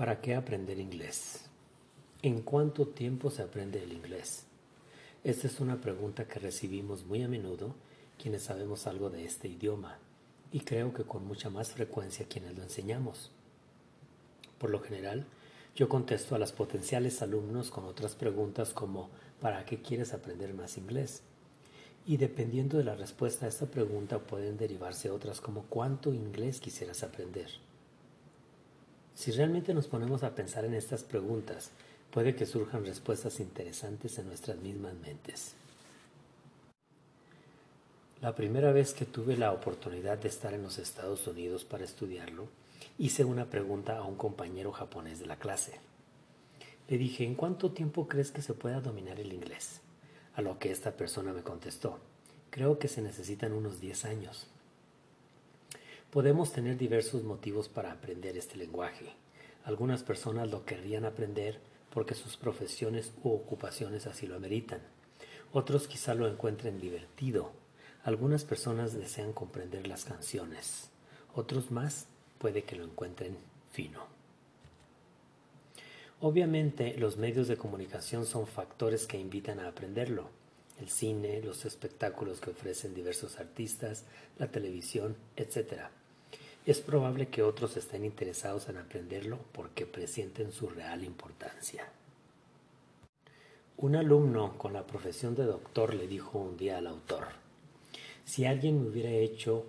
¿Para qué aprender inglés? ¿En cuánto tiempo se aprende el inglés? Esta es una pregunta que recibimos muy a menudo quienes sabemos algo de este idioma y creo que con mucha más frecuencia quienes lo enseñamos. Por lo general, yo contesto a los potenciales alumnos con otras preguntas como ¿para qué quieres aprender más inglés? Y dependiendo de la respuesta a esta pregunta pueden derivarse otras como ¿cuánto inglés quisieras aprender? Si realmente nos ponemos a pensar en estas preguntas, puede que surjan respuestas interesantes en nuestras mismas mentes. La primera vez que tuve la oportunidad de estar en los Estados Unidos para estudiarlo, hice una pregunta a un compañero japonés de la clase. Le dije, ¿en cuánto tiempo crees que se pueda dominar el inglés? A lo que esta persona me contestó, creo que se necesitan unos 10 años. Podemos tener diversos motivos para aprender este lenguaje. Algunas personas lo querrían aprender porque sus profesiones u ocupaciones así lo ameritan. Otros quizá lo encuentren divertido. Algunas personas desean comprender las canciones. Otros más puede que lo encuentren fino. Obviamente los medios de comunicación son factores que invitan a aprenderlo. El cine, los espectáculos que ofrecen diversos artistas, la televisión, etc es probable que otros estén interesados en aprenderlo porque presienten su real importancia. Un alumno con la profesión de doctor le dijo un día al autor, si alguien me hubiera hecho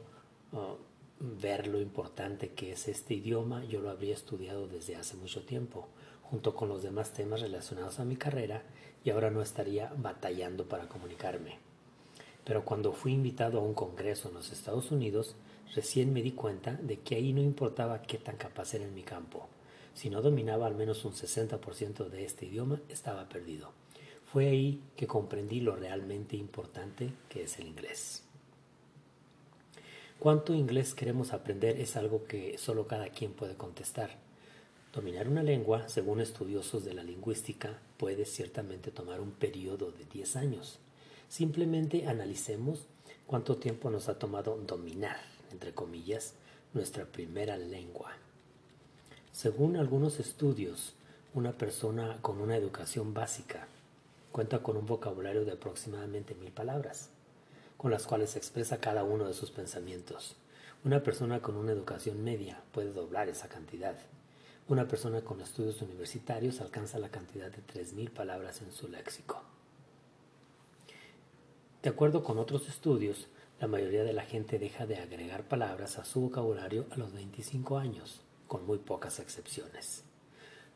uh, ver lo importante que es este idioma, yo lo habría estudiado desde hace mucho tiempo, junto con los demás temas relacionados a mi carrera, y ahora no estaría batallando para comunicarme. Pero cuando fui invitado a un congreso en los Estados Unidos, Recién me di cuenta de que ahí no importaba qué tan capaz era en mi campo. Si no dominaba al menos un 60% de este idioma, estaba perdido. Fue ahí que comprendí lo realmente importante que es el inglés. ¿Cuánto inglés queremos aprender es algo que solo cada quien puede contestar? Dominar una lengua, según estudiosos de la lingüística, puede ciertamente tomar un periodo de 10 años. Simplemente analicemos cuánto tiempo nos ha tomado dominar entre comillas, nuestra primera lengua. Según algunos estudios, una persona con una educación básica cuenta con un vocabulario de aproximadamente mil palabras, con las cuales expresa cada uno de sus pensamientos. Una persona con una educación media puede doblar esa cantidad. Una persona con estudios universitarios alcanza la cantidad de tres mil palabras en su léxico. De acuerdo con otros estudios, la mayoría de la gente deja de agregar palabras a su vocabulario a los 25 años, con muy pocas excepciones.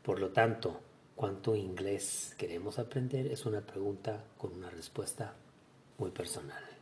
Por lo tanto, ¿cuánto inglés queremos aprender? Es una pregunta con una respuesta muy personal.